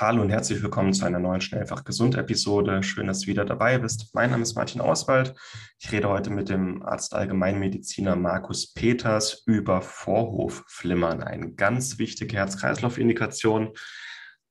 Hallo und herzlich willkommen zu einer neuen Schnellfach Gesund Episode. Schön, dass du wieder dabei bist. Mein Name ist Martin Auswald. Ich rede heute mit dem Arzt Allgemeinmediziner Markus Peters über Vorhofflimmern, eine ganz wichtige Herz-Kreislauf-Indikation.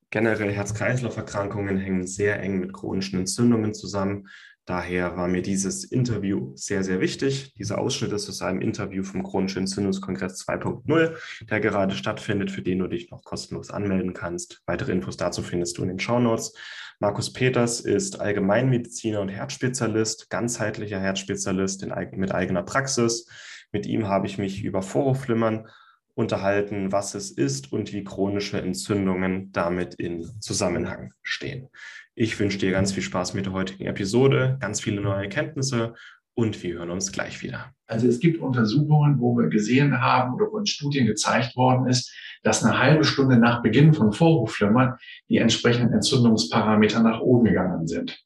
Generell Herz-Kreislauf-Erkrankungen hängen sehr eng mit chronischen Entzündungen zusammen. Daher war mir dieses Interview sehr, sehr wichtig. Dieser Ausschnitt ist aus einem Interview vom Chronischen Entzündungskongress 2.0, der gerade stattfindet, für den du dich noch kostenlos anmelden kannst. Weitere Infos dazu findest du in den Show Notes. Markus Peters ist Allgemeinmediziner und Herzspezialist, ganzheitlicher Herzspezialist in, mit eigener Praxis. Mit ihm habe ich mich über Vorhofflimmern unterhalten, was es ist und wie chronische Entzündungen damit in Zusammenhang stehen. Ich wünsche dir ganz viel Spaß mit der heutigen Episode, ganz viele neue Erkenntnisse und wir hören uns gleich wieder. Also es gibt Untersuchungen, wo wir gesehen haben oder wo in Studien gezeigt worden ist, dass eine halbe Stunde nach Beginn von Vorhofflimmern die entsprechenden Entzündungsparameter nach oben gegangen sind.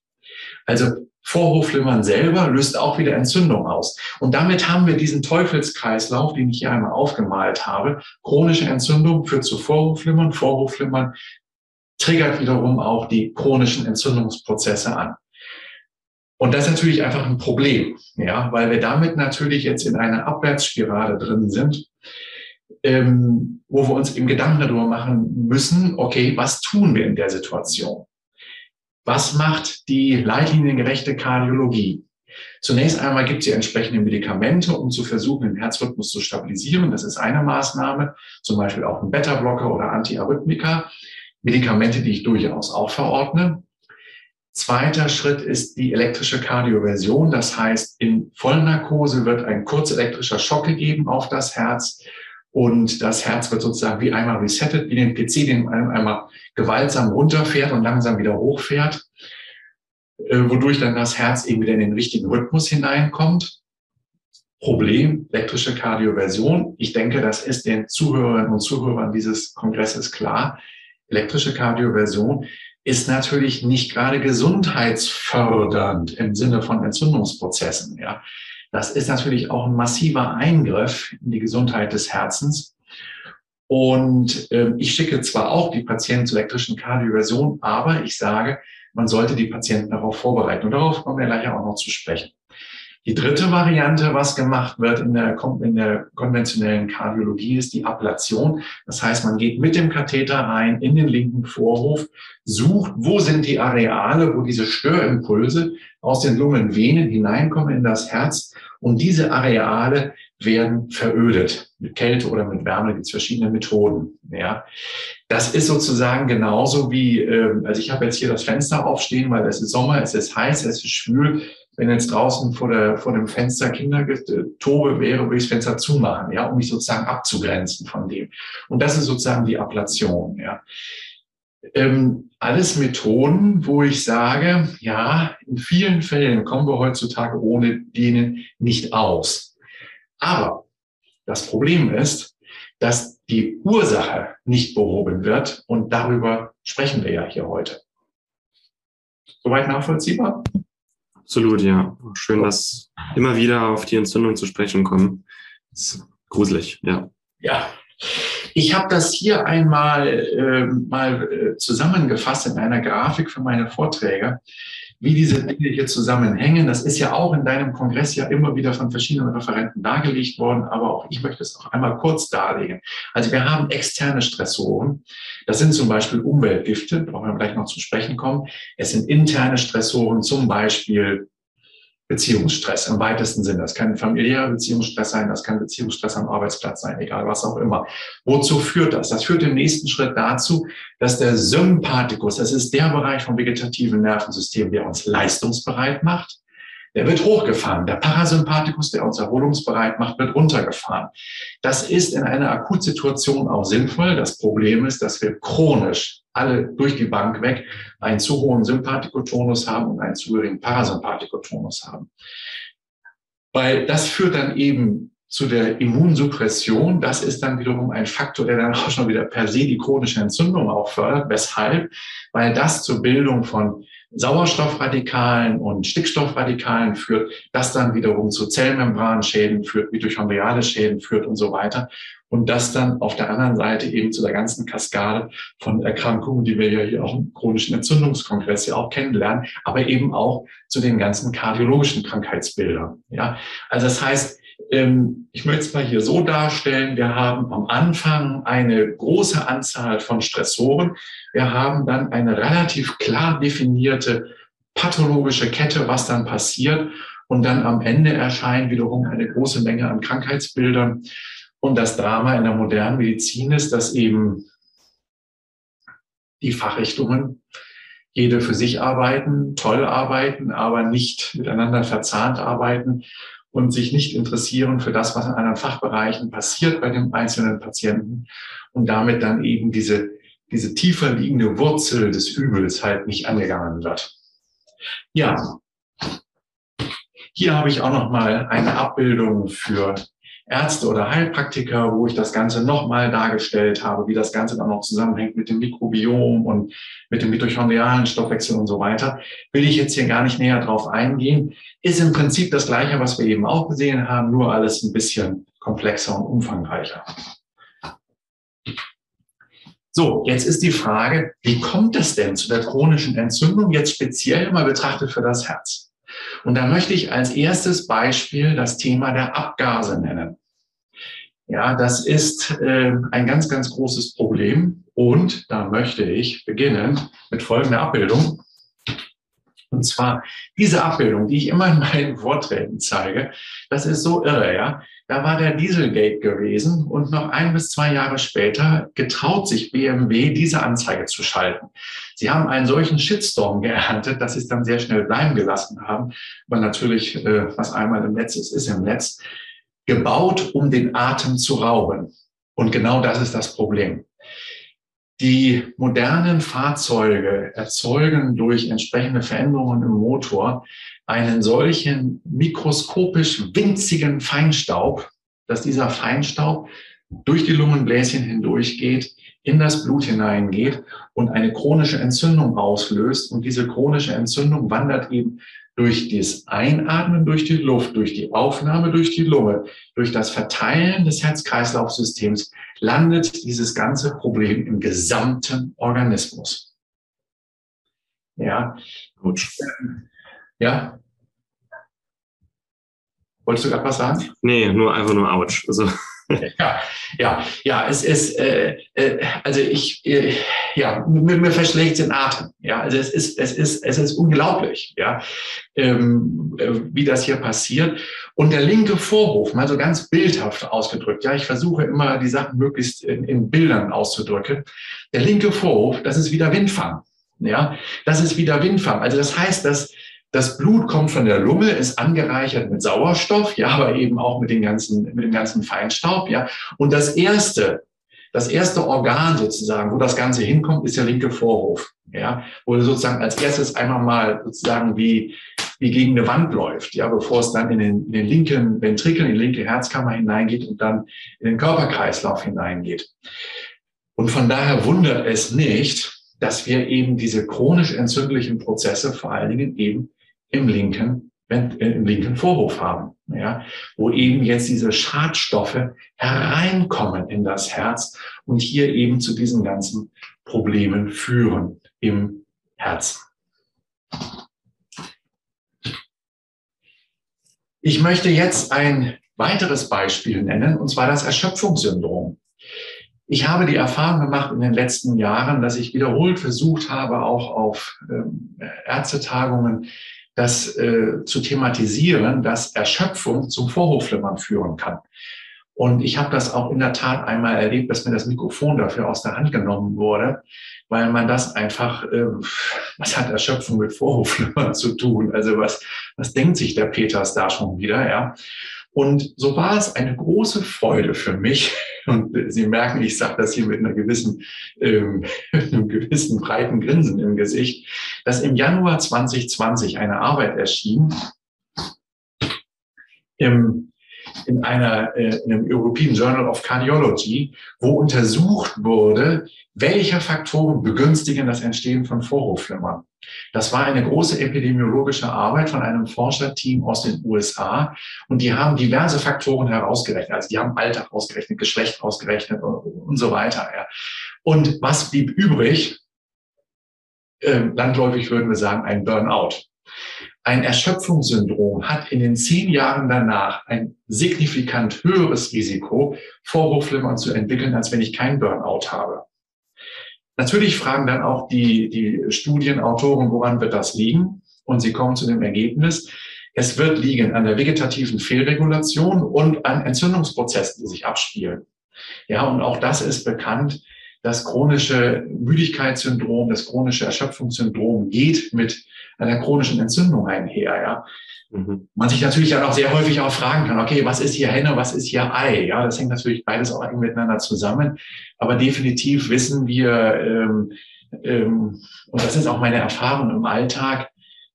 Also Vorhofflimmern selber löst auch wieder Entzündung aus. Und damit haben wir diesen Teufelskreislauf, den ich hier einmal aufgemalt habe. Chronische Entzündung führt zu Vorhofflimmern, Vorhofflimmern triggert wiederum auch die chronischen Entzündungsprozesse an. Und das ist natürlich einfach ein Problem, ja, weil wir damit natürlich jetzt in einer Abwärtsspirale drin sind, ähm, wo wir uns im Gedanken darüber machen müssen, okay, was tun wir in der Situation? Was macht die leitliniengerechte Kardiologie? Zunächst einmal gibt es die entsprechenden Medikamente, um zu versuchen, den Herzrhythmus zu stabilisieren. Das ist eine Maßnahme, zum Beispiel auch ein Beta-Blocker oder Antiarrhythmika. Medikamente, die ich durchaus auch verordne. Zweiter Schritt ist die elektrische Kardioversion. Das heißt, in Vollnarkose wird ein kurzelektrischer Schock gegeben auf das Herz und das Herz wird sozusagen wie einmal resettet, wie den PC, den einmal gewaltsam runterfährt und langsam wieder hochfährt, äh, wodurch dann das Herz eben wieder in den richtigen Rhythmus hineinkommt. Problem, elektrische Kardioversion. Ich denke, das ist den Zuhörerinnen und Zuhörern dieses Kongresses klar elektrische Kardioversion ist natürlich nicht gerade gesundheitsfördernd im Sinne von Entzündungsprozessen. Ja. Das ist natürlich auch ein massiver Eingriff in die Gesundheit des Herzens. Und äh, ich schicke zwar auch die Patienten zur elektrischen Kardioversion, aber ich sage, man sollte die Patienten darauf vorbereiten. Und darauf kommen wir gleich auch noch zu sprechen. Die dritte Variante, was gemacht wird in der, in der konventionellen Kardiologie, ist die Ablation. Das heißt, man geht mit dem Katheter rein in den linken Vorhof, sucht, wo sind die Areale, wo diese Störimpulse aus den Lungenvenen hineinkommen in das Herz. Und diese Areale werden verödet. Mit Kälte oder mit Wärme gibt es verschiedene Methoden. Ja, das ist sozusagen genauso wie, äh, also ich habe jetzt hier das Fenster aufstehen, weil es ist Sommer, es ist heiß, es ist schwül wenn jetzt draußen vor, der, vor dem Fenster Kindertobe wäre, würde ich das Fenster zumachen, ja, um mich sozusagen abzugrenzen von dem. Und das ist sozusagen die Ablation, ja. Ähm, alles Methoden, wo ich sage, ja, in vielen Fällen kommen wir heutzutage ohne denen nicht aus. Aber das Problem ist, dass die Ursache nicht behoben wird und darüber sprechen wir ja hier heute. Soweit nachvollziehbar? Absolut, ja. Schön, dass immer wieder auf die Entzündung zu sprechen kommen. Ist gruselig, ja. Ja. Ich habe das hier einmal äh, mal äh, zusammengefasst in einer Grafik für meine Vorträge, wie diese Dinge hier zusammenhängen. Das ist ja auch in deinem Kongress ja immer wieder von verschiedenen Referenten dargelegt worden, aber auch ich möchte es auch einmal kurz darlegen. Also wir haben externe Stressoren. Das sind zum Beispiel Umweltgifte, brauchen wir gleich noch zu sprechen kommen. Es sind interne Stressoren, zum Beispiel Beziehungsstress im weitesten Sinn. Das kann familiärer Beziehungsstress sein, das kann Beziehungsstress am Arbeitsplatz sein, egal was auch immer. Wozu führt das? Das führt im nächsten Schritt dazu, dass der Sympathikus, das ist der Bereich vom vegetativen Nervensystem, der uns leistungsbereit macht, der wird hochgefahren. Der Parasympathikus, der uns erholungsbereit macht, wird runtergefahren. Das ist in einer Akutsituation auch sinnvoll. Das Problem ist, dass wir chronisch alle durch die Bank weg einen zu hohen Sympathikotonus haben und einen zu geringen Parasympathikotonus haben. Weil das führt dann eben zu der Immunsuppression. Das ist dann wiederum ein Faktor, der dann auch schon wieder per se die chronische Entzündung auch fördert. Weshalb? Weil das zur Bildung von Sauerstoffradikalen und Stickstoffradikalen führt, das dann wiederum zu Zellmembranschäden führt, mitochondriale Schäden führt und so weiter. Und das dann auf der anderen Seite eben zu der ganzen Kaskade von Erkrankungen, die wir ja hier auch im chronischen Entzündungskongress ja auch kennenlernen, aber eben auch zu den ganzen kardiologischen Krankheitsbildern. Ja, also das heißt, ähm, ich möchte es mal hier so darstellen. Wir haben am Anfang eine große Anzahl von Stressoren. Wir haben dann eine relativ klar definierte pathologische Kette, was dann passiert. Und dann am Ende erscheint wiederum eine große Menge an Krankheitsbildern. Und das Drama in der modernen Medizin ist, dass eben die Fachrichtungen jede für sich arbeiten, toll arbeiten, aber nicht miteinander verzahnt arbeiten und sich nicht interessieren für das, was in anderen Fachbereichen passiert bei dem einzelnen Patienten und damit dann eben diese, diese tiefer liegende Wurzel des Übels halt nicht angegangen wird. Ja, hier habe ich auch noch mal eine Abbildung für Ärzte oder Heilpraktiker, wo ich das Ganze nochmal dargestellt habe, wie das Ganze dann noch zusammenhängt mit dem Mikrobiom und mit dem mitochondrialen Stoffwechsel und so weiter, will ich jetzt hier gar nicht näher drauf eingehen. Ist im Prinzip das Gleiche, was wir eben auch gesehen haben, nur alles ein bisschen komplexer und umfangreicher. So, jetzt ist die Frage, wie kommt es denn zu der chronischen Entzündung, jetzt speziell mal betrachtet für das Herz? Und da möchte ich als erstes Beispiel das Thema der Abgase nennen. Ja, das ist äh, ein ganz, ganz großes Problem. Und da möchte ich beginnen mit folgender Abbildung. Und zwar diese Abbildung, die ich immer in meinen Vorträgen zeige, das ist so irre, ja. Da war der Dieselgate gewesen und noch ein bis zwei Jahre später getraut sich BMW, diese Anzeige zu schalten. Sie haben einen solchen Shitstorm geerntet, dass sie es dann sehr schnell bleiben gelassen haben. Aber natürlich, äh, was einmal im Netz ist, ist im Netz gebaut, um den Atem zu rauben. Und genau das ist das Problem. Die modernen Fahrzeuge erzeugen durch entsprechende Veränderungen im Motor einen solchen mikroskopisch winzigen Feinstaub, dass dieser Feinstaub durch die Lungenbläschen hindurchgeht, in das Blut hineingeht und eine chronische Entzündung auslöst. Und diese chronische Entzündung wandert eben durch das Einatmen durch die Luft, durch die Aufnahme durch die Lunge, durch das Verteilen des Herz-Kreislauf-Systems landet dieses ganze Problem im gesamten Organismus. Ja. Gut. Ja. Wolltest du gerade was sagen? Nee, nur einfach nur Autsch. Also. Ja, ja, ja, es ist, äh, äh, also ich, äh, ja, mir, mir verschlägt den Atem. Ja, also es ist, es ist, es ist unglaublich, ja, ähm, äh, wie das hier passiert. Und der linke Vorhof, mal so ganz bildhaft ausgedrückt, ja, ich versuche immer die Sachen möglichst in, in Bildern auszudrücken. Der linke Vorhof, das ist wieder Windfang. Ja, das ist wieder Windfang. Also das heißt, dass das Blut kommt von der Lunge, ist angereichert mit Sauerstoff, ja, aber eben auch mit, den ganzen, mit dem ganzen Feinstaub, ja. Und das erste, das erste Organ sozusagen, wo das Ganze hinkommt, ist der linke Vorhof, ja, wo sozusagen als erstes einmal mal sozusagen wie, wie gegen eine Wand läuft, ja, bevor es dann in den, in den linken Ventrikel, in die linke Herzkammer hineingeht und dann in den Körperkreislauf hineingeht. Und von daher wundert es nicht, dass wir eben diese chronisch entzündlichen Prozesse vor allen Dingen eben im linken, äh, im linken Vorhof haben, ja, wo eben jetzt diese Schadstoffe hereinkommen in das Herz und hier eben zu diesen ganzen Problemen führen im Herz. Ich möchte jetzt ein weiteres Beispiel nennen, und zwar das Erschöpfungssyndrom. Ich habe die Erfahrung gemacht in den letzten Jahren, dass ich wiederholt versucht habe, auch auf ähm, Ärztetagungen das äh, zu thematisieren, dass Erschöpfung zum Vorhofflimmern führen kann. Und ich habe das auch in der Tat einmal erlebt, dass mir das Mikrofon dafür aus der Hand genommen wurde, weil man das einfach, äh, was hat Erschöpfung mit Vorhofflimmern zu tun? Also was, was denkt sich der Peters da schon wieder, ja? Und so war es eine große Freude für mich. Und Sie merken, ich sage das hier mit einer gewissen, ähm, einem gewissen breiten Grinsen im Gesicht, dass im Januar 2020 eine Arbeit erschien, im, in einer, äh, in einem European Journal of Cardiology, wo untersucht wurde, welche Faktoren begünstigen das Entstehen von Vorhofflimmern. Das war eine große epidemiologische Arbeit von einem Forscherteam aus den USA und die haben diverse Faktoren herausgerechnet. Also die haben Alter ausgerechnet, Geschlecht ausgerechnet und, und so weiter. Und was blieb übrig? Ähm, landläufig würden wir sagen, ein Burnout. Ein Erschöpfungssyndrom hat in den zehn Jahren danach ein signifikant höheres Risiko, Vorhofflimmern zu entwickeln, als wenn ich kein Burnout habe. Natürlich fragen dann auch die, die Studienautoren, woran wird das liegen? Und sie kommen zu dem Ergebnis, es wird liegen an der vegetativen Fehlregulation und an Entzündungsprozessen, die sich abspielen. Ja, und auch das ist bekannt. Das chronische Müdigkeitssyndrom, das chronische Erschöpfungssyndrom geht mit einer chronischen Entzündung einher. Ja. Mhm. Man sich natürlich dann auch sehr häufig auch fragen kann, okay, was ist hier Henne, was ist hier Ei? Ja, das hängt natürlich beides auch eng miteinander zusammen. Aber definitiv wissen wir, ähm, ähm, und das ist auch meine Erfahrung im Alltag,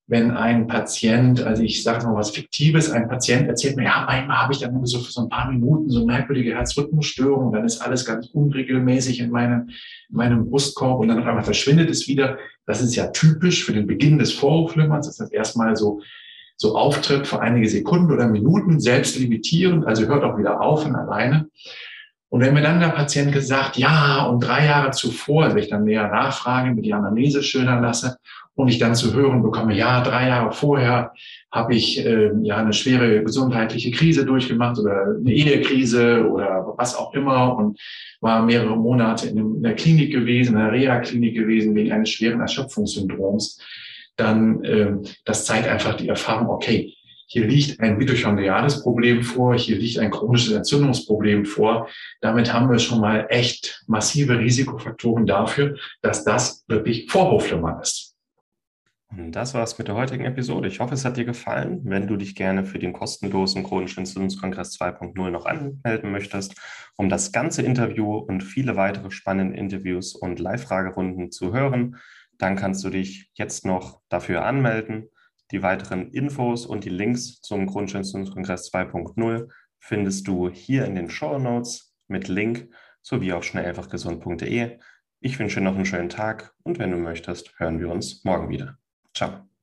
wenn ein Patient, also ich sage mal was Fiktives, ein Patient erzählt mir, ja, einmal habe ich dann so für so ein paar Minuten so merkwürdige Herzrhythmusstörung, dann ist alles ganz unregelmäßig in meinem, in meinem Brustkorb und dann auf einmal verschwindet es wieder. Das ist ja typisch für den Beginn des Vorhofflimmerns, dass das erstmal so, so auftritt für einige Sekunden oder Minuten, selbst limitierend, also hört auch wieder auf von alleine. Und wenn mir dann der Patient gesagt, ja, und drei Jahre zuvor, also ich dann näher nachfrage, mir die Anamnese schildern lasse und ich dann zu hören bekomme, ja, drei Jahre vorher habe ich äh, ja eine schwere gesundheitliche Krise durchgemacht oder eine Ehekrise oder was auch immer und war mehrere Monate in der Klinik gewesen, in der Reha-Klinik gewesen wegen eines schweren Erschöpfungssyndroms, dann äh, das zeigt einfach die Erfahrung, okay, hier liegt ein mitochondriales Problem vor, hier liegt ein chronisches Entzündungsproblem vor. Damit haben wir schon mal echt massive Risikofaktoren dafür, dass das wirklich Vorhofflimmern ist. Und das war's mit der heutigen Episode. Ich hoffe, es hat dir gefallen. Wenn du dich gerne für den kostenlosen chronischen Entzündungskongress 2.0 noch anmelden möchtest, um das ganze Interview und viele weitere spannende Interviews und Live-Fragerunden zu hören, dann kannst du dich jetzt noch dafür anmelden. Die weiteren Infos und die Links zum chronischen Entzündungskongress 2.0 findest du hier in den Show Notes mit Link sowie auf schnelleinfachgesund.de. Ich wünsche dir noch einen schönen Tag und wenn du möchtest, hören wir uns morgen wieder. Ciao.